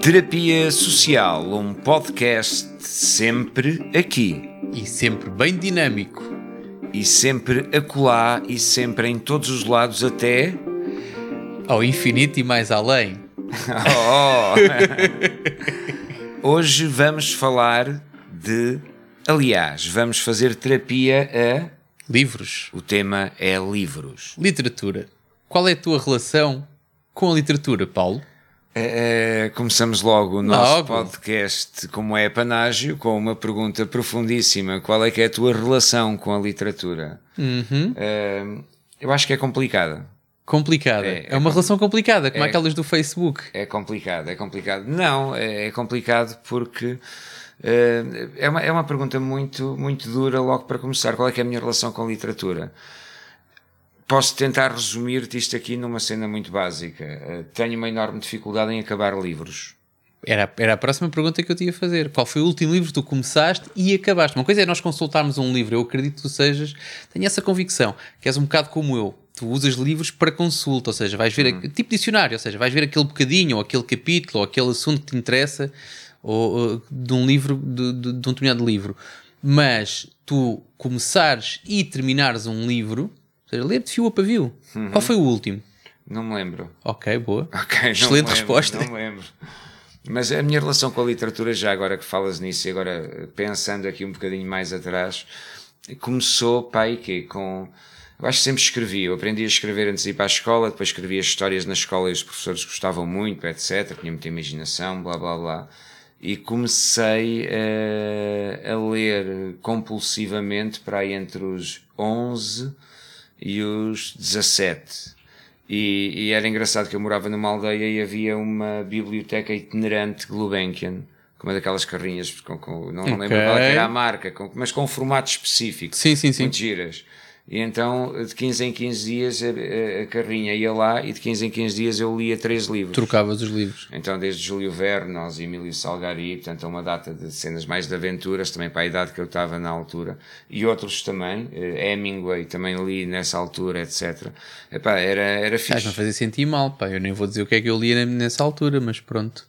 Terapia Social, um podcast sempre aqui E sempre bem dinâmico. e sempre acolá e sempre em todos os lados até. Ao infinito e mais além. Oh! Hoje vamos falar de. Aliás, vamos fazer terapia a. Livros. O tema é livros. Literatura. Qual é a tua relação com a literatura, Paulo? Eh, começamos logo o nosso Logo. podcast, como é panágio, com uma pergunta profundíssima: qual é que é a tua relação com a literatura? Uhum. Eh, eu acho que é complicada. Complicada. É, É, é uma relação complicada, como é- aquelas do Facebook. É complicado, é complicado. Não, é, é complicado porque eh, é, uma, é uma pergunta muito, muito dura logo para começar. Qual é que é a minha relação com a literatura? Posso tentar resumir-te isto aqui numa cena muito básica. Eh, tenho uma enorme dificuldade em acabar livros. Era, era a próxima pergunta que eu te ia fazer. Qual foi o último livro que tu começaste e acabaste? Uma coisa é nós consultarmos um livro. Eu acredito que tu sejas, tenho essa convicção, que és um bocado como eu. Tu usas livros para consulta, ou seja, vais ver, Hum. tipo dicionário, ou seja, vais ver aquele bocadinho, ou aquele capítulo, ou aquele assunto que te interessa, ou, ou de um livro, de, de, de um determinado livro. Mas tu começares e terminares um livro, ou seja, ler de fio a pavio. Uhum. Qual foi o último? Não me lembro. Ok, boa. Ok, não Excelente lembro, resposta. Não me lembro. Mas a minha relação com a literatura, já agora que falas nisso e agora pensando aqui um bocadinho mais atrás, começou, pai, que com. Eu acho que sempre escrevi. Eu aprendi a escrever antes de ir para a escola, depois escrevia histórias na escola e os professores gostavam muito, etc. Tinha muita imaginação, blá blá blá. E comecei eh, a ler compulsivamente para aí entre os 11 e os 17. E, e era engraçado que eu morava numa aldeia e havia uma biblioteca itinerante Gulbenkian, com uma daquelas carrinhas, com, com- não me lembro qual é era a marca, com- mas com um formato específico. Sim, sim, sim. Muito giras. E então, de 15 em 15 dias, a, a- carrinha ia lá e de 15 em 15 dias eu lia três livros. Trocavas os livros. Então, desde Júlio Verne, aos Emílio Salgari, portanto, uma data de cenas mais de aventuras, também para a idade que eu estava na altura, e outros também, eh, Hemingway, também li nessa altura, etc. Epá, era, era Estás-me a fixe. fazer sentir mal, pá. Eu nem vou dizer o que é que eu lia nessa altura, mas pronto.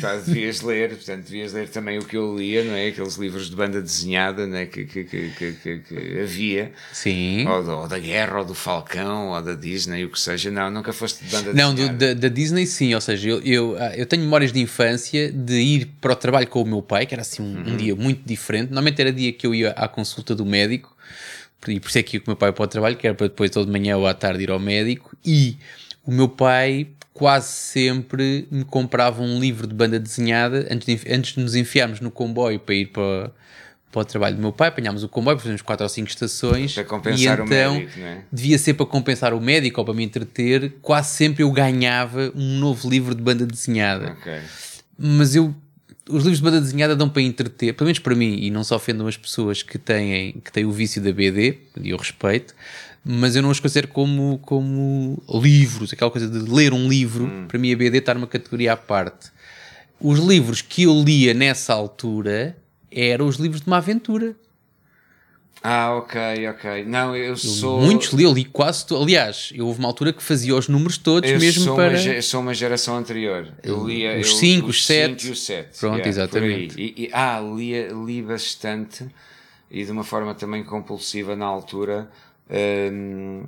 Pá, devias ler, portanto, devias ler também o que eu lia, não é? Aqueles livros de banda desenhada né? que, que, que, que, que- que havia, Sim. ou, da- ou da Guerra, ou do Falcão, ou da Disney, o que seja. Não, nunca foste de banda Não, desenhada. da, da Disney sim, ou seja, eu, eu, ah, eu tenho memórias de infância de ir para o trabalho com o meu pai, que era assim um, um dia muito diferente. Normalmente era dia que eu ia à consulta do médico, e por isso é que ia com o meu pai para o trabalho, que era para depois toda de manhã ou à tarde ir ao médico, e o meu pai quase sempre me comprava um livro de banda desenhada antes de, antes de nos enfiarmos no comboio para ir para, para o trabalho do meu pai, apanhámos o comboio, fazíamos quatro ou cinco estações Para compensar e o então médico, não é? devia ser para compensar o médico ou para me entreter, quase sempre eu ganhava um novo livro de banda desenhada. Ok. Mas eu, os livros de banda desenhada dão para entreter, pelo menos para mim, e não se ofendam as pessoas que têm, que têm o vício da BD, e eu respeito, mas eu não os considero como, como livros, aquela coisa de ler um livro, para mim a BD está numa categoria à parte. Os livros que eu lia nessa altura eram os livros de uma aventura. Ah, ok, ok. Não, eu sou. Muitos li, eu li quase to- Aliás, eu houve uma altura que fazia os números todos eu mesmo para. Uma, ge- sou uma geração anterior. Eu lia Os eu- cinco, os sete. cinco e os sete. Pronto, por exatamente. E, e- ah, lia, li bastante e de uma forma também compulsiva na altura. Eh,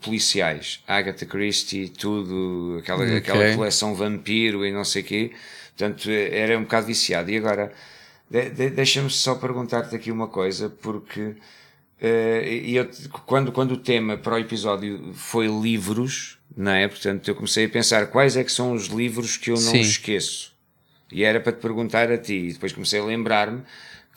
policiais, Agatha Christie, tudo, aquela, Ok. aquela coleção vampiro e não sei quê. Portanto, eh, era um bocado viciado. E agora, de- de- deixa-me só perguntar-te aqui uma coisa, porque eh, e eu, quando, quando o tema para o episódio foi livros, não é? Portanto, eu comecei a pensar quais é que são os livros que eu não Sim. esqueço. E era para te perguntar a ti. E depois comecei a lembrar-me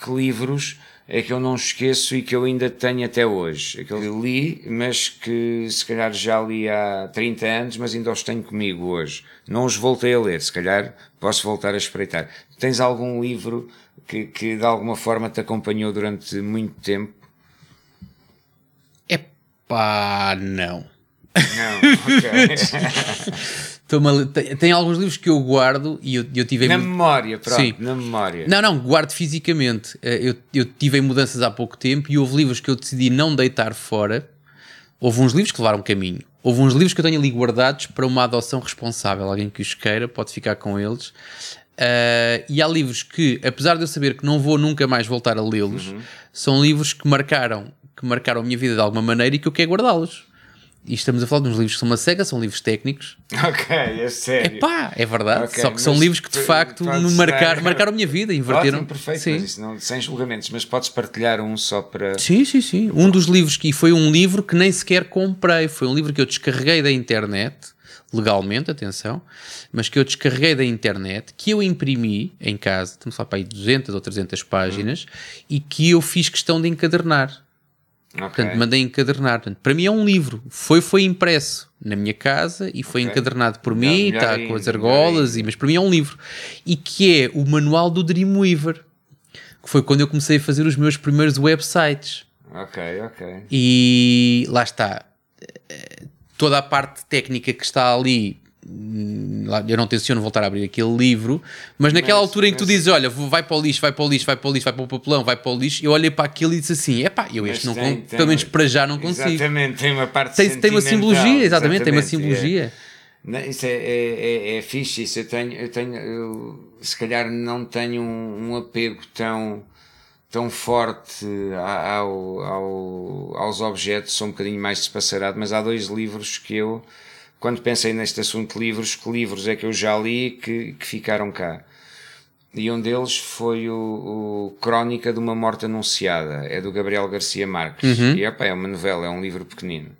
que livros é que eu não esqueço e que eu ainda tenho até hoje. Aquele li, mas que se calhar já li há 30 anos, mas ainda os tenho comigo hoje. Não os voltei a ler, se calhar posso voltar a espreitar. Tens algum livro que, que de alguma forma te acompanhou durante muito tempo? Epá, não. Não, ok. tem, tem alguns livros que eu guardo e eu, eu tive. Na memória, pronto, Sim. na memória. Não, não, guardo fisicamente. Eh, eu, eu tive mudanças há pouco tempo e houve livros que eu decidi não deitar fora. Houve uns livros que levaram caminho. Houve uns livros que eu tenho ali guardados para uma adoção responsável. Alguém que os queira pode ficar com eles. Uh, e há livros que, apesar de eu saber que não vou nunca mais voltar a lê-los, uhum. são livros que marcaram, que marcaram a minha vida de alguma maneira e que eu quero guardá-los. E estamos a falar de uns livros que são uma cega, são livros técnicos. Ok, é sério. Epá, é verdade. Okay, Só que são livros que de facto me marcar, marcaram a minha vida, inverteram. Ótimo, perfeito, sim. Isso, não, sem julgamentos, mas podes partilhar um só para. Sim, sim, sim. Um dos livros que foi um livro que nem sequer comprei, foi um livro que eu descarreguei da internet, legalmente, atenção, mas que eu descarreguei da internet, que eu imprimi em casa, estamos a falar para aí 200 ou 300 páginas, hum. e que eu fiz questão de encadernar. Okay. Portanto, mandei encadernar. Portanto, para mim é um livro. Foi, foi impresso na minha casa e foi okay. encadernado por mim, está com as argolas, e, mas para mim é um livro. E que é o manual do Dreamweaver. Que foi quando eu comecei a fazer os meus primeiros websites. Ok, ok. E lá está. Toda a parte técnica que está ali eu não tenciono voltar a abrir aquele livro, mas naquela mas, altura em que tu dizes, olha, vai para o lixo, vai para o lixo, vai para o lixo, vai para o papelão, vai para o lixo, eu olhei para aquilo e disse assim, é pá, eu este não, tem, tem, pelo menos para já não consigo. Exatamente, tem uma parte tem, tem uma simbologia, exatamente, exatamente tem uma simbologia. É. Isso é, é, é, é fixe, isso eu tenho, eu tenho, eu, se calhar não tenho um, um apego tão, tão forte ao, ao, aos objetos, sou um bocadinho mais despassarado, mas há dois livros que eu, quando pensei neste assunto de livros, que livros é que eu já li que, que ficaram cá? E um deles foi o, o, Crónica de uma Morte Anunciada, é do Gabriel Garcia Marques. Uhum. E opa, é uma novela, é um livro pequenino.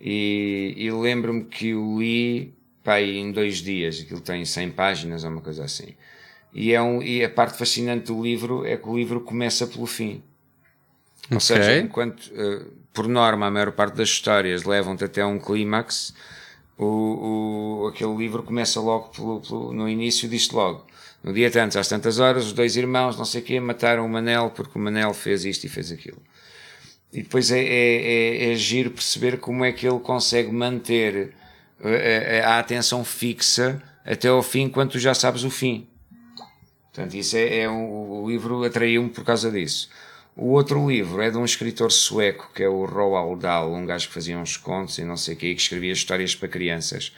E, e lembro-me que o li pá, em dois dias, aquilo tem 100 páginas ou uma coisa assim. E, é um, e a parte fascinante do livro é que o livro começa pelo fim. Ou okay. seja, enquanto, uh, por norma, a maior parte das histórias levam-te até um clímax, o, o, aquele livro começa logo pelo, pelo, no início, diz logo. No dia tantos, às tantas horas, os dois irmãos, não sei o quê, mataram o Manel porque o Manel fez isto e fez aquilo. E depois é, é, é, é giro perceber como é que ele consegue manter a, eh, a, a atenção fixa até ao fim, quando tu já sabes o fim. Portanto, isso é, é um, o livro atraiu-me por causa disso. O outro livro é de um escritor sueco, que é o Roald Dahl, um gajo que fazia uns contos e não sei o quê, que escrevia histórias para crianças,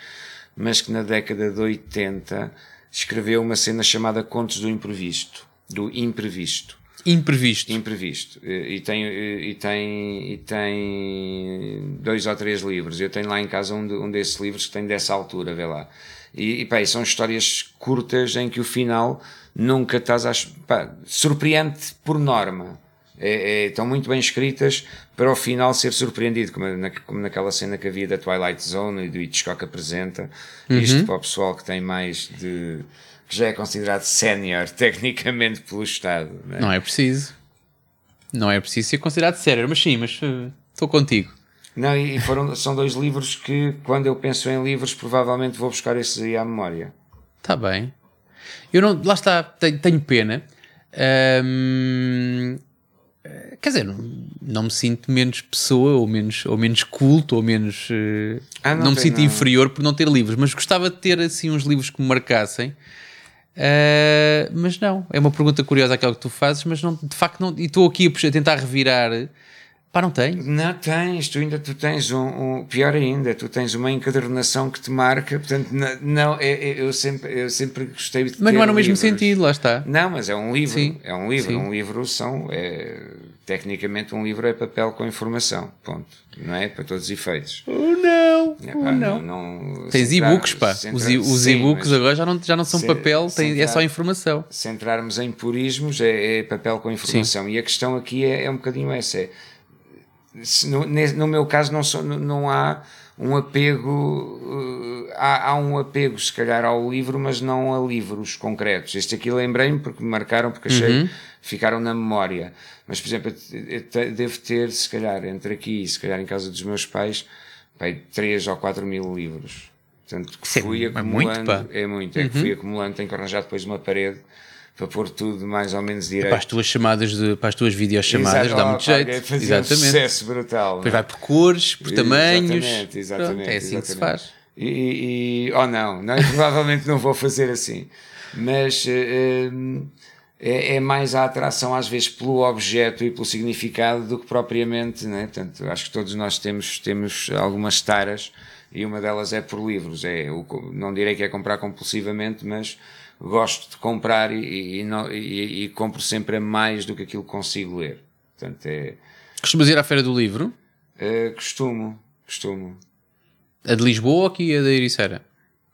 mas que na década de 80 escreveu uma cena chamada Contos do Imprevisto, do Imprevisto. Imprevisto. Imprevisto. E tem, e tem, e tem dois ou três livros. Eu tenho lá em casa um, de, um desses livros que tem dessa altura, vê lá. E, e pá, são histórias curtas em que o final nunca estás a. Pá, surpreende por norma é, é, estão muito bem escritas para ao final ser surpreendido, como, na, como naquela cena que havia da Twilight Zone e do Hitchcock apresenta. Uhum. Isto para o pessoal que tem mais de. que já é considerado sénior tecnicamente pelo Estado. Não é? não é preciso. Não é preciso ser considerado sénior, mas sim, mas uh, estou contigo. Não, e foram, são dois livros que, quando eu penso em livros, provavelmente vou buscar esses aí à memória. Está bem. Eu não, lá está, tenho, tenho pena. Um, Quer dizer, não, não, me sinto menos pessoa, ou menos, ou menos culto, ou menos. Uh, ah, não, não me sinto não. inferior por não ter livros, mas gostava de ter assim uns livros que me marcassem. Uh, mas não, é uma pergunta curiosa aquela que tu fazes, mas não, de facto não. E estou aqui a tentar revirar Pá, não tenho. Não tens, tu ainda tu tens um, um, pior ainda, tu tens uma encadernação que te marca, portanto, não, não é, é, eu, sempre, eu sempre gostei de Mas não é no mesmo sentido, lá está. Não, mas é um livro, Sim. é um livro, Sim. um livro são, é, tecnicamente um livro é papel com informação, ponto, não é? Para todos os efeitos. Oh não, é, pá, não. não, não Tens e-books, pá, os, os e-books agora já não, já não são papel, tem, é só informação. Se entrarmos em purismos, é, é papel com informação, Sim. e a questão aqui é, é um bocadinho essa, é no, no meu caso não, sou, não há um apego uh, há, há, um apego se calhar ao livro mas não a livros concretos este aqui lembrei-me porque me marcaram porque achei uhum. ficaram na memória mas por exemplo eu devo ter se calhar entre aqui e se calhar em casa dos meus pais pai, 3 ou 4 mil livros portanto que fui é acumulando muito, é muito, é uhum. que fui acumulando tenho que arranjar depois uma parede para pôr tudo mais ou menos direito. Para as tuas chamadas, de, para as tuas videochamadas, dá muito jeito. É fazer exatamente. um sucesso brutal. Depois vai por cores, por tamanhos. Exatamente, exatamente. Pronto, é assim exatamente. que se faz. E, e oh não, não, provavelmente não vou fazer assim. Mas uh, é, é, mais a atração às vezes pelo objeto e pelo significado do que propriamente, né? Portanto, acho que todos nós temos, temos algumas taras e uma delas é por livros. É, não direi que é comprar compulsivamente, mas gosto de comprar e, e, e, e compro sempre a mais do que aquilo que consigo ler. Portanto, é... Costumas ir à Feira do Livro? Uh, costumo, costumo. A de Lisboa ou aqui a da Ericeira?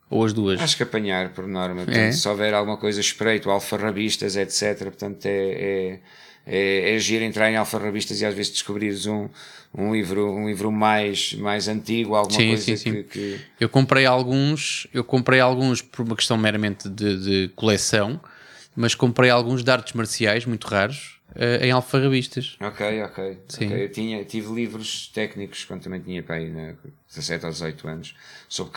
Ou as duas? Acho que apanhar, por norma. Portanto, é. Se houver alguma coisa espreito, alfarrabistas, etc. Portanto, é, é, é, é agir, entrar em alfarrabistas e às vezes descobrires um, um livro, um livro mais, mais antigo, alguma sim, coisa sim, sim. Que, que, Eu comprei alguns, eu comprei alguns por uma questão meramente de, de coleção, mas comprei alguns de artes marciais muito raros uh, em alfarrabistas. Ok, ok. Sim. okay. Eu tinha, tive livros técnicos quando também tinha pai, né, 17 ou 18 anos, sobre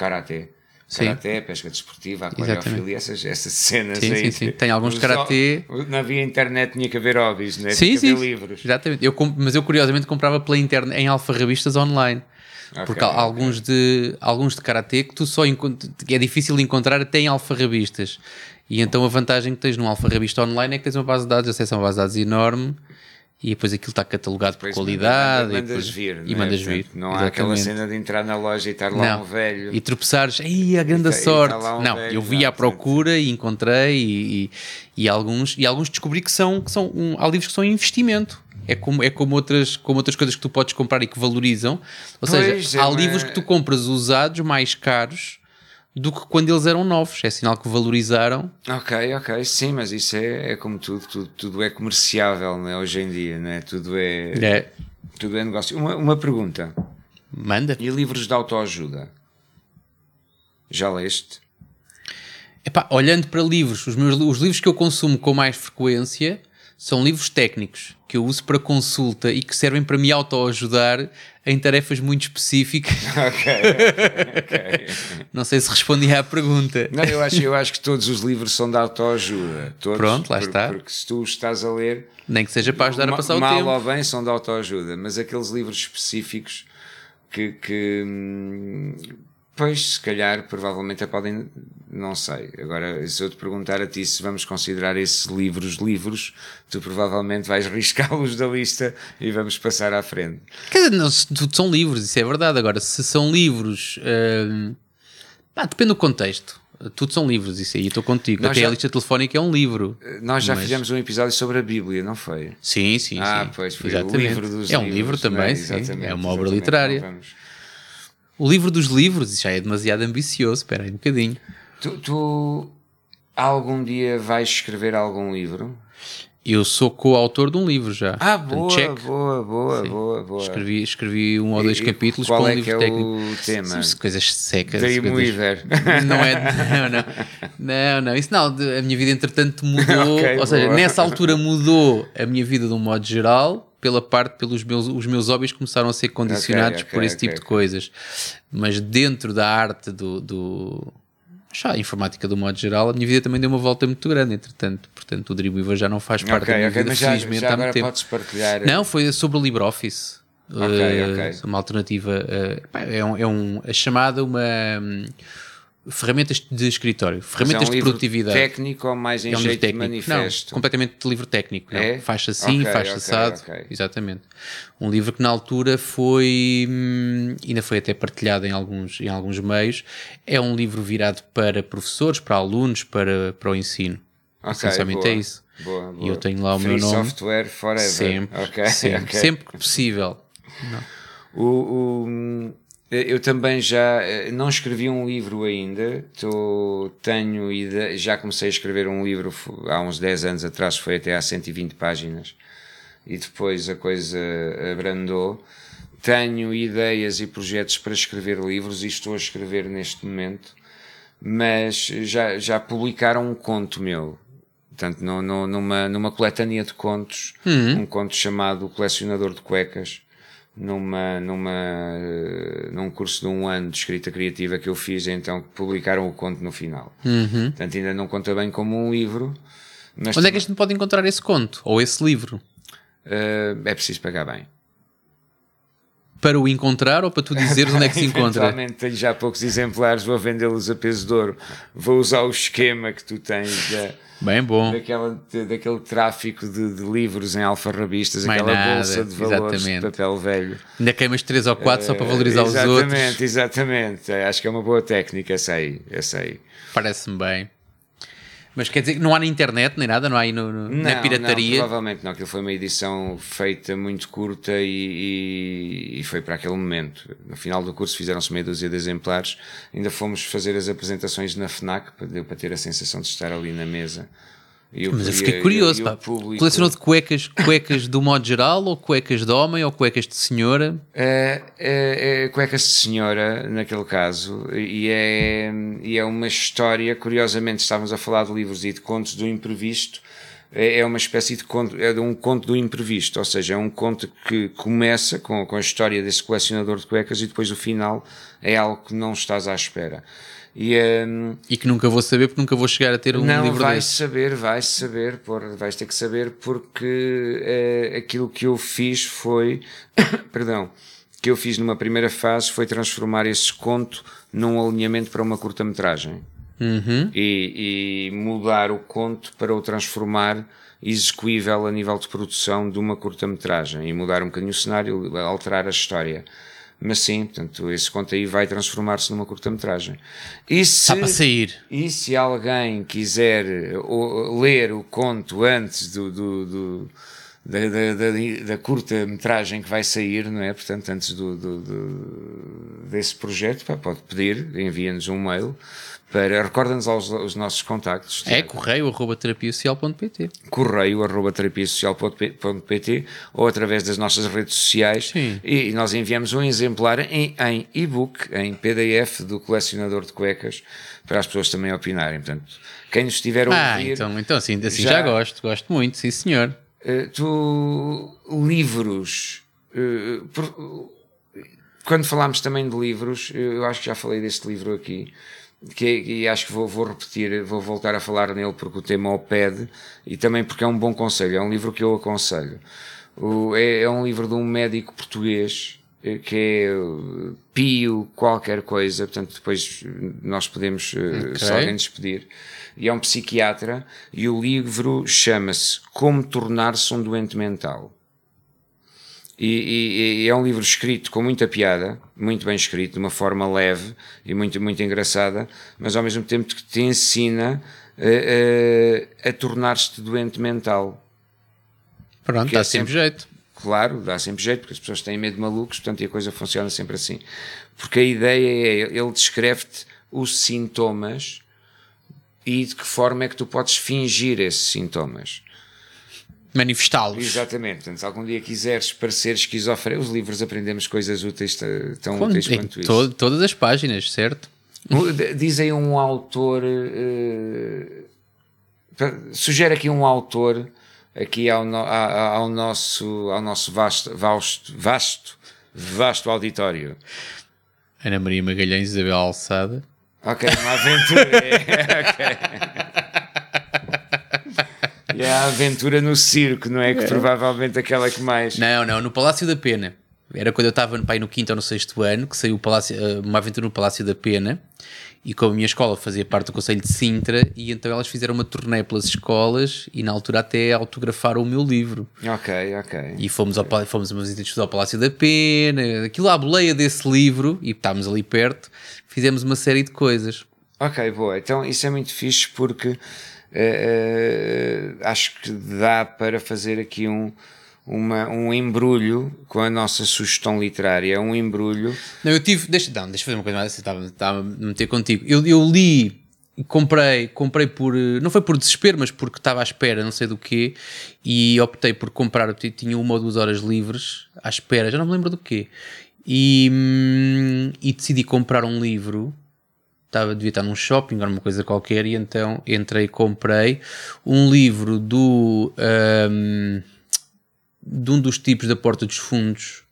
karatê. Karaté, pesca desportiva, aquariofilia, essas, essas cenas sim, aí. Sim, sim. Tem alguns karatê. Não havia internet, tinha que haver hobbies, né? sim, tinha que haver livros. Exatamente. Eu, mas eu curiosamente comprava pela internet em alfarrabistas online. Okay, porque há okay. alguns de alguns de karatê que tu só é difícil de encontrar até em alfarrabistas. E então a vantagem que tens num alfarrabista online é que tens uma base de dados, acesso a uma base de dados enorme e depois aquilo está catalogado por qualidade mandas, e, depois, vir, e mandas vir. Não Exatamente. há aquela cena de entrar na loja e estar lá não. um velho e tropeçares, ei, a grande sorte. Um não, velho, eu vi à procura e encontrei e, e, e, alguns, e alguns descobri que são, que são um, há livros que são investimento. É como, é como, outras, como outras coisas que tu podes comprar e que valorizam. Ou pois seja, é, há livros que tu compras usados mais caros do que quando eles eram novos. É sinal que valorizaram. Ok, ok, sim, mas isso é, é como tudo, tudo, tudo é comerciável né, hoje em dia, né? tudo, é, é. tudo é negócio. Uma, uma pergunta: Manda. E livros de autoajuda? Já leste? Epá, olhando para livros, os, meus, os livros que eu consumo com mais frequência são livros técnicos que eu uso para consulta e que servem para me autoajudar em tarefas muito específicas. Ok, ok. Não sei se respondi à pergunta. Não, eu acho, eu acho que todos os livros são de autoajuda. Todos, Pronto, lá por, está. Porque se tu estás a ler. Nem que seja para ajudar a passar o mal tempo. Mal ou bem são de autoajuda, mas aqueles livros específicos que. que hum, Pois, se calhar, provavelmente podem, não sei. Agora, se eu te perguntar a ti se vamos considerar esses livros livros, tu provavelmente vais riscá-los da lista e vamos passar à frente. Quer dizer, não, são livros, isso é verdade. Agora, se são livros, hum, depende do contexto. Tudo são livros, isso aí estou contigo. Nós Até já, a lista telefónica é um livro. Nós já mas... fizemos um episódio sobre a Bíblia, não foi? Sim, sim. Ah, sim. pois foi Exatamente. o livro dos É um livro também, é? sim. É uma obra literária. O livro dos livros, já é demasiado ambicioso, espera aí um bocadinho. Tu, tu algum dia vais escrever algum livro? Eu sou coautor de um livro já. Ah, boa, Check. boa, boa, boa, boa. Escrevi, escrevi um ou dois e capítulos qual com é um livro é técnico. o tema? Coisas secas. Dreamweaver. Não é. Não, não. Não, não. Isso não. A minha vida, entretanto, mudou. okay, ou seja, boa. nessa altura mudou a minha vida de um modo geral pela parte pelos meus os meus hobbies começaram a ser condicionados okay, okay, por esse tipo de coisas. Mas dentro da arte do, do já a informática do modo geral a minha vida também deu uma volta muito grande entretanto. Portanto o Dreamweaver já não faz parte da minha vida mas já, já agora podes partilhar não foi sobre o LibreOffice. Okay, uh, okay. uma alternativa uh, é, um, é um a chamada uma um, ferramentas de escritório, ferramentas é um de produtividade. técnico ou mais em é um jeito técnico. de manifesto? Não, completamente de livro técnico. É? Faz assim, okay, faz okay, assado. Okay. Exatamente. Um livro que na altura foi, hum, ainda foi até partilhado em alguns, em alguns meios, é um livro virado para professores, para alunos, para, para o ensino. Essencialmente boa, é isso. Boa, boa. E eu tenho lá o Free meu nome. software forever. Sempre, sempre, sempre que possível. Não. O, o eh, eu também já eh, não escrevi um livro ainda, tô, tenho ideia, já comecei a escrever um livro há uns 10 anos atrás, foi até há 120 páginas, e depois a coisa abrandou. Tenho ideias e projetos para escrever livros e estou a escrever neste momento, mas já, já publicaram um conto meu, portanto, no, no, numa, numa coletânea de contos, uhum. um conto chamado O Colecionador de Cuecas, numa, numa, num curso de um ano de escrita criativa que eu fiz, então publicaram o conto no final. Uhum. Portanto, ainda não conta bem como um livro. Mas Onde é que a gente pode encontrar esse conto? Ou esse livro? Uh, é preciso pagar bem. Para o encontrar ou para tu dizeres onde é que se encontra? Eventualmente tenho já poucos exemplares, vou vendê-los a peso de ouro. Vou usar o esquema que tu tens da, Bem bom. daquela, daquele tráfico de, de livros em alfarrabistas, Mais aquela nada, bolsa de valores exatamente. de papel velho. Ainda queimas 3 ou 4 só para valorizar os exatamente, outros. Exatamente, É, acho que é uma boa técnica essa aí, essa aí. Parece-me bem. Mas quer dizer que não há na internet nem nada, não há aí no- no- na Não, pirataria. Não, provavelmente não, aquilo foi uma edição feita muito curta e, e- e foi para aquele momento. No final do curso fizeram-se meia dúzia de exemplares, ainda fomos fazer as apresentações na FNAC, deu para ter a sensação de estar ali na mesa. E o- Mas eu fiquei curioso, Colecionou de cuecas, cuecas do modo geral, ou cuecas de homem, ou cuecas de senhora? É, é, é cuecas de senhora, naquele caso, e é, e é uma história, curiosamente, estávamos a falar de livros e de contos do imprevisto, é, é uma espécie de conto, é um conto do imprevisto, ou seja, é um conto que começa com, com a história desse colecionador de cuecas e depois o final é algo que não estás à espera. E, hum, E que nunca vou saber porque nunca vou chegar a ter um não, livro vais desse. saber, vais saber, por, vais ter que saber porque eh, aquilo que eu fiz foi, perdão, que eu fiz numa primeira fase foi transformar esse conto num alinhamento para uma curta-metragem Uhum. e, e mudar o conto para o transformar execuível a nível de produção de uma curta-metragem e mudar um bocadinho o cenário, alterar a história. Mas sim, portanto, esse conto aí vai transformar-se numa curta-metragem. E se, Está para sair. e se alguém quiser eh, ler o conto antes do, do- do- da, da, da- da curta-metragem que vai sair, não é? Portanto, antes do, do- do- desse projeto, pá, pode pedir, envia-nos um mail para. Recorda-nos aos, os nossos contactos. É correio arroba terapiasocial.pt. correio arroba terapiasocial.pt ou através das nossas redes sociais Sim. e nós enviamos um exemplar em, em e-book, em PDF do colecionador de cuecas para as pessoas também opinarem. Portanto, quem nos estiver a Ah, ouvir, então, então assim, assim já... Já- gosto, gosto muito, sim senhor. Eh, tu, livros, eh, quando falámos também de livros, eu acho que já falei deste livro aqui, que, e acho que vou, vou repetir, vou voltar a falar nele porque o tema o pede e também porque é um bom conselho, é um livro que eu aconselho. É, é um livro de um médico português que é eh, Pio qualquer coisa, portanto depois nós podemos, eh, se alguém nos pedir, e é um psiquiatra e o livro chama-se Como Tornar-se um Doente Mental. E, e- e é um livro escrito com muita piada, muito bem escrito, de uma forma leve e muito, muito engraçada, mas ao mesmo tempo que te ensina eh, eh, a tornar-te doente mental. Pronto, é dá sempre sempre- jeito. Claro, dá sempre jeito, porque as pessoas têm medo de malucos, portanto, e a coisa funciona sempre assim. Porque a ideia é, ele descreve-te os sintomas e de que forma é que tu podes fingir esses sintomas. Manifestá-los. Exatamente. Portanto, se algum dia quiseres parecer esquizofrénico, os livros aprendemos coisas úteis, tão Quando- úteis em quanto isso. to- todas as páginas, certo? D- Diz aí um autor. pa- sugere aqui um autor aqui ao, no- ao nosso, ao nosso vasto, vasto, vasto, vasto auditório. Ana Maria Magalhães, Isabel Alçada. Ok, uma aventura. é, ok. E é a aventura no circo, não é? Que provavelmente aquela que mais. Não, não, no Palácio da Pena. Era quando eu estava pai, no quinto ou no sexto ano que saiu o Palácio, eh, uma aventura no Palácio da Pena. E como a minha escola fazia parte do Conselho de Sintra, e então elas fizeram uma turnê pelas escolas e na altura até autografaram o meu livro. Ok, ok. E fomos, ao, pala- fomos umas visitas ao Palácio da Pena, aquilo à boleia desse livro, e estávamos ali perto, fizemos uma série de coisas. Ok, boa. Então isso é muito fixe porque eh, eh, acho que dá para fazer aqui um, uma, um embrulho com a nossa sugestão literária. Um embrulho. Não, eu tive. Deixa, não, deixa fazer uma coisa mais. Estava, a me meter contigo. Eu, eu li comprei, comprei por. eh, Não foi por desespero, mas porque estava à espera, não sei do quê. E optei por comprar. Tinha uma ou duas horas livres à espera, já não me lembro do quê. E, hum, e decidi comprar um livro. Estava, devia estar num shopping ou coisa qualquer. E então entrei e comprei um livro do. hum, de um dos tipos da Porta dos Fundos.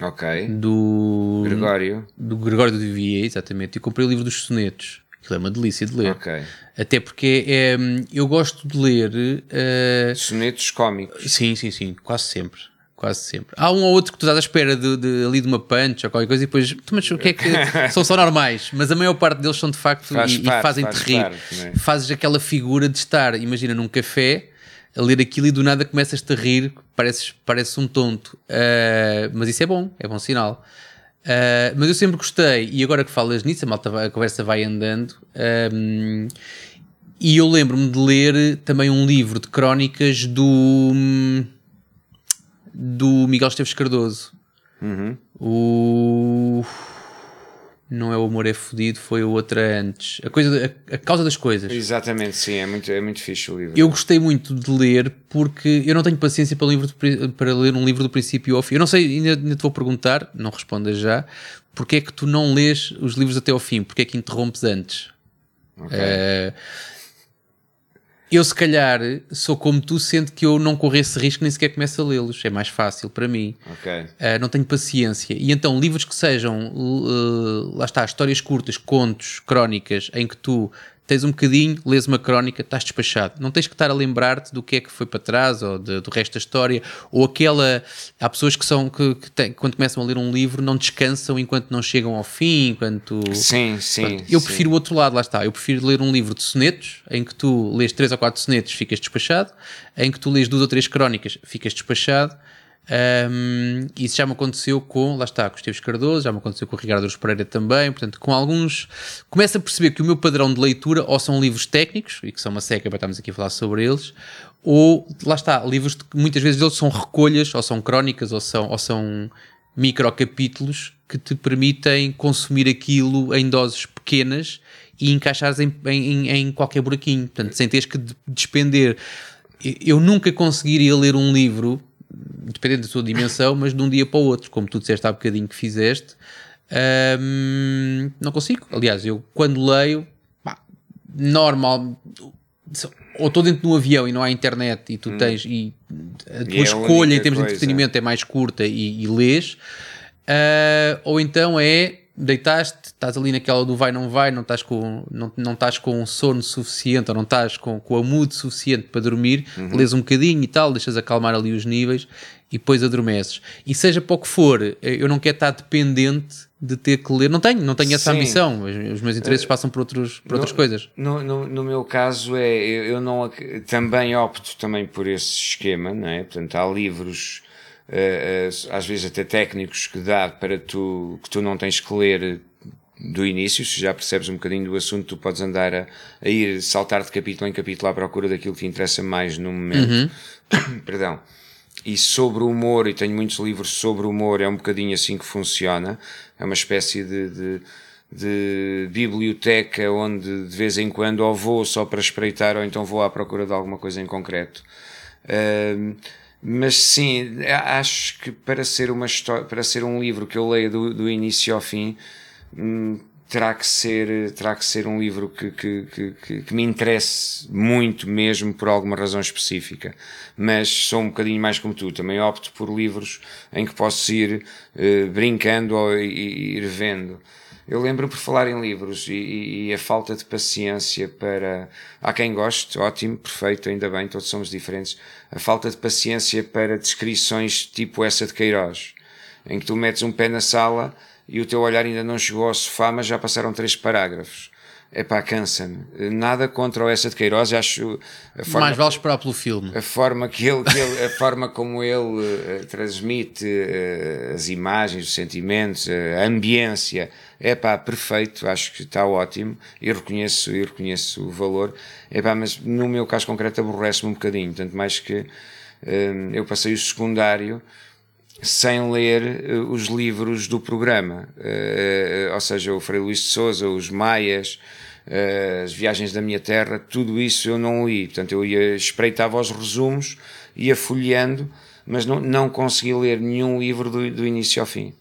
Ok. Do Gregório. do Gregório de Vivier, exatamente, e comprei o livro dos sonetos. Aquilo é uma delícia de ler. Ok. Até porque é, eu gosto de ler. eh, Sonetos cómicos. sim, sim, sim, quase sempre. quase sempre. Há um ou outro que tu estás à espera de, de, ali de uma punch ou qualquer coisa e depois, mas o que é que são só normais, mas a maior parte deles são de facto Faz e, parte, e fazem-te faz rir. parte, não é? Fazes aquela figura de estar, imagina, num café a ler aquilo e do nada começas-te a rir, pareces, pareces um tonto. Ah, mas isso é bom, é bom sinal. Ah, mas eu sempre gostei, e agora que falas nisso, a, malta, a conversa vai andando. ahm, e eu lembro-me de ler também um livro de crónicas do do Miguel Esteves Cardoso. Uhum. O não é o amor é fodido, foi o outro antes. A coisa, a, a causa das coisas. Exatamente, sim, é muito, é muito fixe o livro. Eu gostei muito de ler porque eu não tenho paciência para, livro pri- para ler um livro do princípio ao fim. Eu não sei, ainda, ainda te vou perguntar, não respondas já, porque é que tu não lês os livros até ao fim? Porque é que interrompes antes? Ok. Eh, eu, se calhar, sou como tu, sendo que eu não corro esse risco, nem sequer começo a lê-los. É mais fácil para mim. Ok. Uh, não tenho paciência. E então, livros que sejam, uh, lá está, histórias curtas, contos, crónicas, em que tu tens um bocadinho, lês uma crónica, estás despachado. Não tens que estar a lembrar-te do que é que foi para trás ou de- do resto da história. Ou aquela. Há pessoas que são que, que têm- quando começam a ler um livro, não descansam enquanto não chegam ao fim, enquanto. Sim, sim. Eu sim. prefiro o outro lado, lá está. Eu prefiro ler um livro de sonetos, em que tu lês três ou quatro sonetos, ficas despachado, em que tu lês duas ou três crónicas, ficas despachado. Ahm, isso já me aconteceu com, lá está, com o Esteves Cardoso, já me aconteceu com o Ricardo Aruz Pereira também. Portanto, com alguns. Começo a perceber que o meu padrão de leitura ou são livros técnicos, e que são uma seca para estarmos aqui a falar sobre eles, ou lá está, livros que muitas vezes eles são recolhas, ou são crónicas, ou são, ou são microcapítulos que te permitem consumir aquilo em doses pequenas e encaixares em, em, em qualquer buraquinho, portanto, sem teres que de- despender. Eu nunca conseguiria ler um livro, dependendo da sua dimensão, mas de um dia para o outro, como tu disseste há bocadinho que fizeste. Hum, não consigo. Aliás, eu quando leio, pá, normal, ou estou dentro de um avião e não há internet e tu tens e a tua Hum. é a escolha em termos de coisa. entretenimento é mais curta e, e lês, Ah, ou então é deitaste, estás ali naquela do vai não vai, não estás com não, não estás com sono suficiente ou não estás com, com a mood suficiente para dormir, Uhum. lês um bocadinho e tal, deixas acalmar ali os níveis e depois adormeces. E seja para o que for, eh, eu não quero estar dependente de ter que ler, não tenho, não tenho essa Sim. ambição, os, os meus interesses passam por, outros, por outras No- coisas. No, no, no meu caso é, eu, não também opto também por esse esquema, não é? Portanto, há livros eh, eh, às vezes até técnicos que dá para tu que tu não tens que ler do início, se já percebes um bocadinho do assunto, tu podes andar a, a ir saltar de capítulo em capítulo à procura daquilo que te interessa mais no momento. Perdão. E sobre o humor, e tenho muitos livros sobre humor, é um bocadinho assim que funciona. É uma espécie de, de, de biblioteca onde de vez em quando ou vou só para espreitar ou então vou à procura de alguma coisa em concreto. Ahm, mas sim, acho que para ser uma história, para ser um livro que eu leia do, do início ao fim, hum, terá que ser, terá que ser um livro que, que, que, que, me interesse muito mesmo por alguma razão específica. Mas sou um bocadinho mais como tu, também opto por livros em que posso ir eh, brincando ou ir vendo. Eu lembro por falar em livros e, e- a falta de paciência para. Há quem goste, ótimo, perfeito, ainda bem, todos somos diferentes. A falta de paciência para descrições tipo essa de Queiroz, em que tu metes um pé na sala e o teu olhar ainda não chegou ao sofá, mas já passaram três parágrafos. É pá, cansa-me. Nada contra o essa de Queiroz, acho a forma Mais vale esperar pelo filme. a forma que ele, que ele- a forma como ele eh, transmite eh, as imagens, os sentimentos, eh, a ambiência, é pá, perfeito, acho que está ótimo e reconheço, e reconheço o valor, é pá, mas no meu caso concreto aborrece-me um bocadinho, tanto mais que eh, eu passei o secundário sem ler eh, os livros do programa, Eh, ou seja, o Frei Luís de Souza, os Maias, as Viagens da Minha Terra, tudo isso eu não li. Portanto, eu ia, espreitava os resumos, ia folheando, mas não, não consegui ler nenhum livro do, do início ao fim.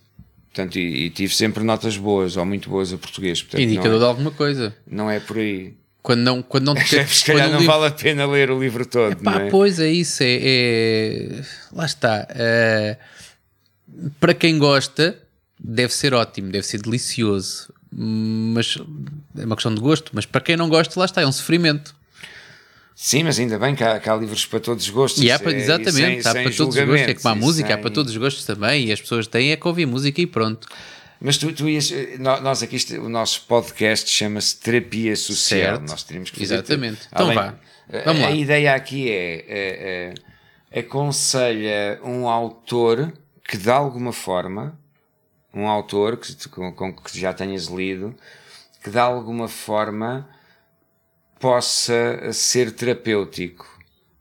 Portanto, e, e tive sempre notas boas, ou muito boas a português. Portanto, Indicador de não, alguma coisa. é, não é por aí. Quando não, quando não te Se calhar não livro- vale a pena ler o livro todo, Pá, não é? pois é isso, é, é- lá está. É, para quem gosta, deve ser ótimo, deve ser delicioso, mas é uma questão de gosto. Mas para quem não gosta, lá está, é um sofrimento. Sim, mas ainda bem que há, que há livros para todos os gostos. E há para, é, exatamente, sem, há sem para todos os gostos. É como a julgamentos, música, há sem- para todos os gostos também. E as pessoas têm é que ouvir música e pronto. Mas tu, tu ias, nó- nós aqui, o nosso podcast chama-se Terapia Social. Certo. Nós teríamos que fazer. Exatamente. tudo. Então Além- vá. a- Vamos a, lá. ideia aqui é, é, é aconselha um autor que de alguma forma, um autor que, com, com que já tenhas lido, que de alguma forma possa ser terapêutico.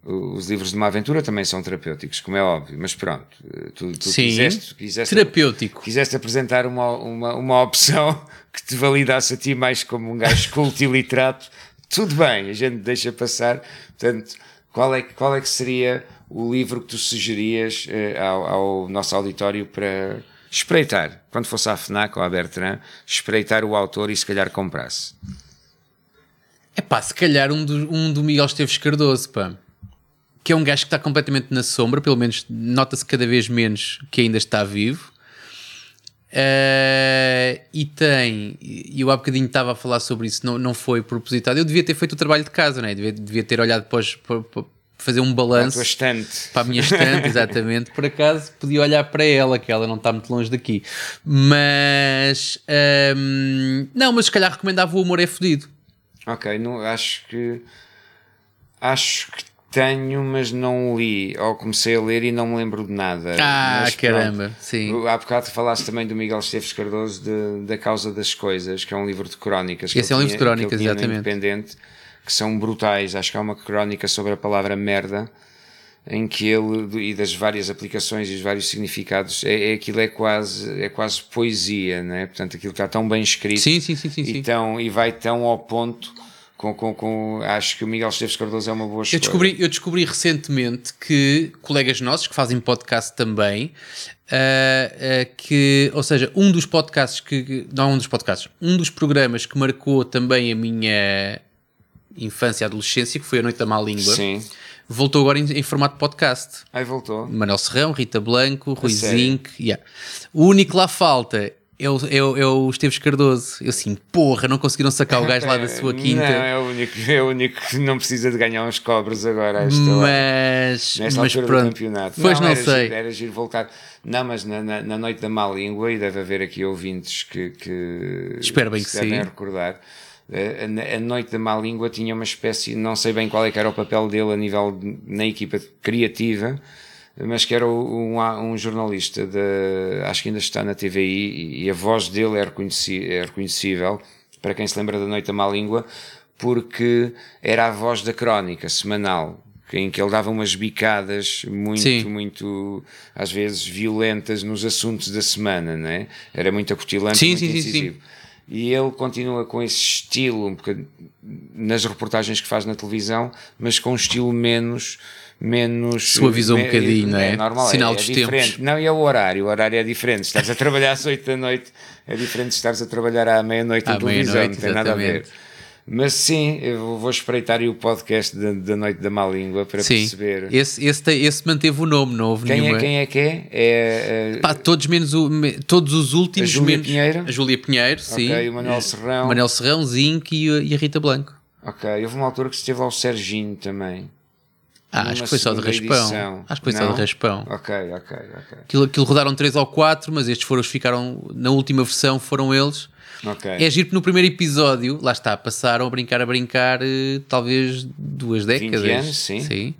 Os livros de uma aventura também são terapêuticos, como é óbvio, mas pronto, tu, tu Sim. quiseste, quiseste Terapêutico. quiseste apresentar uma, uma, uma opção que te validasse a ti mais como um gajo culto e literato, tudo bem, a gente deixa passar. Portanto, qual é, que- qual é que seria o livro que tu sugerias eh, ao, ao nosso auditório para espreitar, quando fosse à FNAC ou à Bertrand, espreitar o autor e se calhar comprasse? É pá, se calhar um do, um do Miguel Esteves Cardoso, pá. Que é um gajo que está completamente na sombra, pelo menos nota-se cada vez menos que ainda está vivo. Eh, e tem, e eu há bocadinho estava a falar sobre isso, não, não foi propositado. Eu devia ter feito o trabalho de casa, né? devia, devia ter olhado depois para, para fazer um A balanço para a minha estante, exatamente. Por acaso podia olhar para ela, que ela não está muito longe daqui. Mas hum, não, mas se calhar recomendava o Amor é Fodido. Ok, não, acho que acho que tenho, mas não li. Ou comecei a ler e não me lembro de nada. Ah, Mas caramba, pronto. sim. Há bocado falaste também do Miguel Esteves Cardoso de, da Causa das Coisas, que é um livro de crónicas. Esse é um ele livro de tinha- crónicas, tinha exatamente. Independente, que são brutais. Acho que há uma crónica sobre a palavra merda, em que ele, e das várias aplicações e os vários significados, é, é aquilo é quase, é quase poesia, não é? Portanto, aquilo está tão bem escrito Sim, sim, sim, sim. e, tão, e vai tão ao ponto com, com, com- acho que o Miguel Esteves Cardoso é uma boa escolha. Eu descobri, eu descobri recentemente que colegas nossos que fazem podcast também, ah, ah, que, ou seja, um dos podcasts que, não um dos podcasts, um dos programas que marcou também a minha infância e adolescência, que foi a Noite da Má Língua, Sim. Voltou agora em, em formato podcast. Aí voltou. Manel Serrão, Rita Blanco, Rui? Zinc. yeah. O único lá falta é o, é, o, é o Esteves Cardoso. Eu assim, porra, não conseguiram sacar o gajo lá da sua quinta. Não, é o único, é o único que não precisa de ganhar uns cobres agora. esta hora. mas, Nesta mas pronto. do campeonato. Pois não, era sei. Giro, era giro voltar. Não, mas na, na, na noite da má língua, e deve haver aqui ouvintes que, que Espero bem se que sim. recordar. A, a noite da má língua tinha uma espécie, não sei bem qual é que era o papel dele a nível na equipa criativa, mas que era um, um jornalista de, acho que ainda está na TVI e, a voz dele é, reconheci, é reconhecível para quem se lembra da noite da má língua porque era a voz da crónica semanal em que ele dava umas bicadas muito, Sim. muito, às vezes, violentas nos assuntos da semana, não é? Era muito acutilante, Sim, muito sim, sim, incisivo. E ele continua com esse estilo, um nas reportagens que faz na televisão, mas com um estilo menos. menos Suavizou um me- bocadinho, não é? normal, Sinal é, dos é tempos. diferente. Não, e é o horário, o horário é diferente. Estás a trabalhar às 8 da noite, é diferente de estares a trabalhar à meia-noite na televisão, não tem nada a ver. Mas sim, eu vou- espreitar aí o podcast da, da Noite da Má Língua para Sim, perceber. esse, esse, esse manteve o nome, não houve Quem nenhuma. é, quem é que é? É, é, Pá, todos menos o, todos os últimos A Júlia menos Pinheiro? a Júlia Pinheiro, sim. Ok, o Manuel Serrão. Manel Serrão, Zinc e, a- e a Rita Blanco. Ok, houve uma altura que esteve lá o Serginho também. Ah, acho que foi só de raspão. edição. Acho que foi só Não? de raspão. Ok, ok, ok. Aquilo, aquilo rodaram 3 ou 4, mas estes foram os que ficaram na última versão, foram eles. Ok. É giro que no primeiro episódio, lá está, passaram a brincar a brincar eh, talvez duas décadas. anos, sim.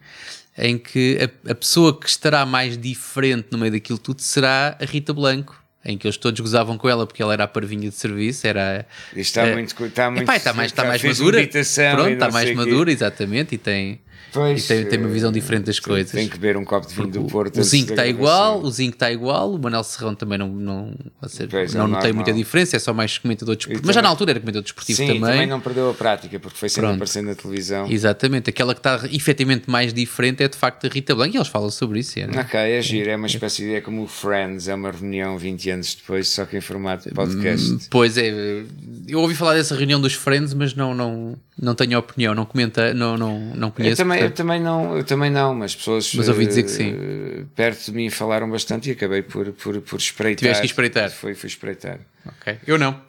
Em que a, a pessoa que estará mais diferente no meio daquilo tudo será a Rita Blanco. Em que eles todos gozavam com ela porque ela era a parvinha de serviço, era. Está eh, muito. Está muito Epá, está mais, está mais madura. Pronto, está não mais quê. madura, exatamente, e tem, Pois, e tem, tem uma visão eh, diferente das coisas. Tem que beber um copo de vinho do Porto. O Zinco está igual, o Zinco está igual, o Manel Serrão também não, não, ser- Pois, é não notei normal. muita diferença, é só mais comentador desportivo. Mas já na altura era comentador desportivo Sim, também. também. não perdeu a prática, porque foi sempre Pronto. aparecendo na televisão. Exatamente, aquela que está efetivamente mais diferente é de facto a Rita Blanco e eles falam sobre isso. É, não é? Ok, é giro, é uma espécie de. É como o Friends, é uma reunião 20 anos depois, só que em formato de podcast. Pois é, eu ouvi falar dessa reunião dos Friends, mas não, não, não tenho opinião, não comenta, não, não, não Eu conheço. também, eu portanto- também não, eu também não, mas pessoas Mas ouvi dizer eh, que sim. perto de mim falaram bastante e acabei por, por, por espreitar. Tiveste que espreitar. Foi, fui espreitar. Ok, Eu não.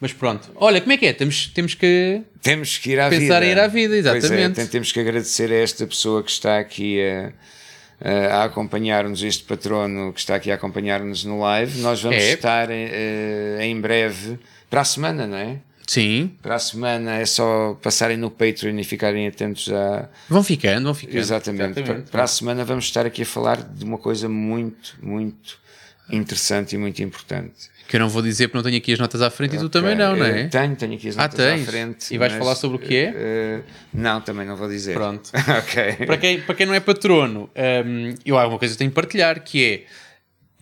Mas pronto. Olha, como é que é? Temos, temos que. Temos que ir à Pensar vida. em ir à vida, é, exatamente. tem- temos que agradecer a esta pessoa que está aqui a, a- a acompanhar-nos, este patrono que está aqui a acompanhar-nos no live. Nós vamos É. estar eh, em breve, para a semana, não é? Sim. Para a semana é só passarem no Patreon e ficarem atentos a. Vão ficando, vão ficando. Exatamente. Para, para a semana vamos estar aqui a falar de uma coisa muito, muito interessante e muito importante. Que eu não vou dizer porque não tenho aqui as notas à frente e tu também não, não é? Tenho, tenho aqui as Ah, notas tens? à frente. E vais mas, falar sobre o que é? eh, não, também não vou dizer. Pronto. ok. Para quem, para quem não é patrono, hum, eu há uma coisa que tenho que partilhar que é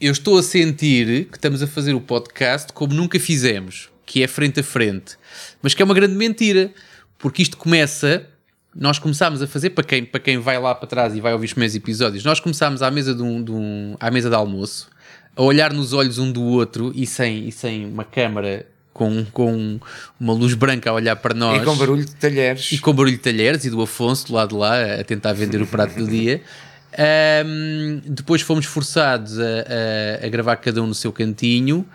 eu estou a sentir que estamos a fazer o podcast como nunca fizemos, que é frente a frente, mas que é uma grande mentira, porque isto começa. Nós começámos a fazer, para quem, para quem vai lá para trás e vai ouvir os primeiros episódios, nós começámos à mesa de, um, de um- à mesa de almoço, a olhar nos olhos um do outro e sem, e sem uma câmara com, com uma luz branca a olhar para nós E com barulho de talheres. e com barulho de talheres e do Afonso do lado de lá a tentar vender o prato do dia. Ahm, depois fomos forçados a, a- a gravar cada um no seu cantinho.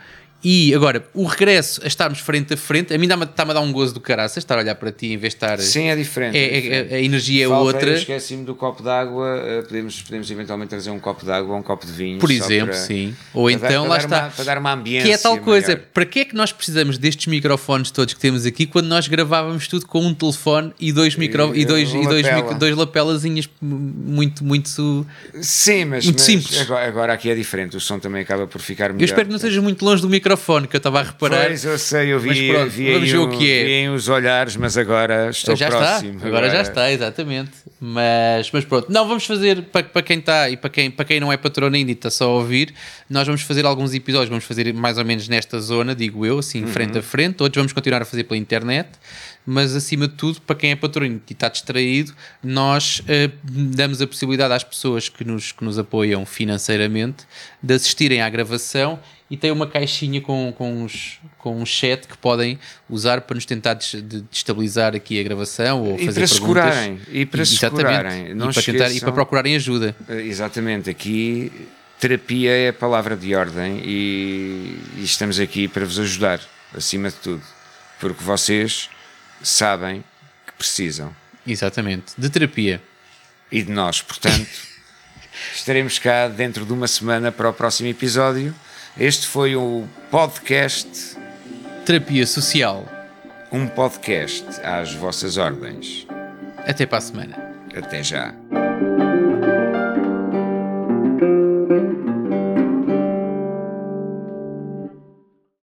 E agora, o regresso a estarmos frente a frente, a mim está-me a dar um gozo do caraças estar a olhar para ti em vez de estar. Sim, é diferente. É- é é- diferente. a energia é outra. Esqueci-me do copo d'água. eh, podemos, podemos eventualmente trazer um copo d'água ou um copo de vinho. Por exemplo, para- sim. Ou dar- então, para lá dar está. uma- para dar uma ambiência. Que é tal coisa, maior. para que é que nós precisamos destes microfones todos que temos aqui quando nós gravávamos tudo com um telefone e dois, micro, E, e dois, e dois, lapela. dois lapelazinhas muito, muito. Sim, mas, Muito mas simples. Agora, agora aqui é diferente. O som também acaba por ficar melhor. Eu espero que não seja muito longe do microfone, que eu estava a reparar. Pois, eu sei, eu vi, Mas pronto, vi, vamos ver o que é. vi os olhares, mas agora estou já próximo. está, agora, já está, exatamente. Mas, mas pronto, não, vamos fazer para, para quem está e para quem, para quem não é patrono ainda e está só a ouvir, nós vamos fazer alguns episódios, vamos fazer mais ou menos nesta zona, digo eu, assim, frente a frente, outros vamos continuar a fazer pela internet, mas acima de tudo, para quem é patrono e está distraído, nós eh, damos a possibilidade às pessoas que nos, que nos apoiam financeiramente de assistirem à gravação e tem uma caixinha com, com, uns, com um chat que podem usar para nos tentar des- de- destabilizar aqui a gravação ou E fazer para perguntas. e para se curarem. Não e, para tentar, e para procurarem ajuda. Eh, Exatamente, aqui terapia é a palavra de ordem e, e estamos aqui para vos ajudar, acima de tudo, porque vocês sabem que precisam Exatamente. De terapia. e de nós, portanto, estaremos cá dentro de uma semana para o próximo episódio. Este foi o podcast, Terapia social. um podcast às vossas ordens. Até para a semana. Até já.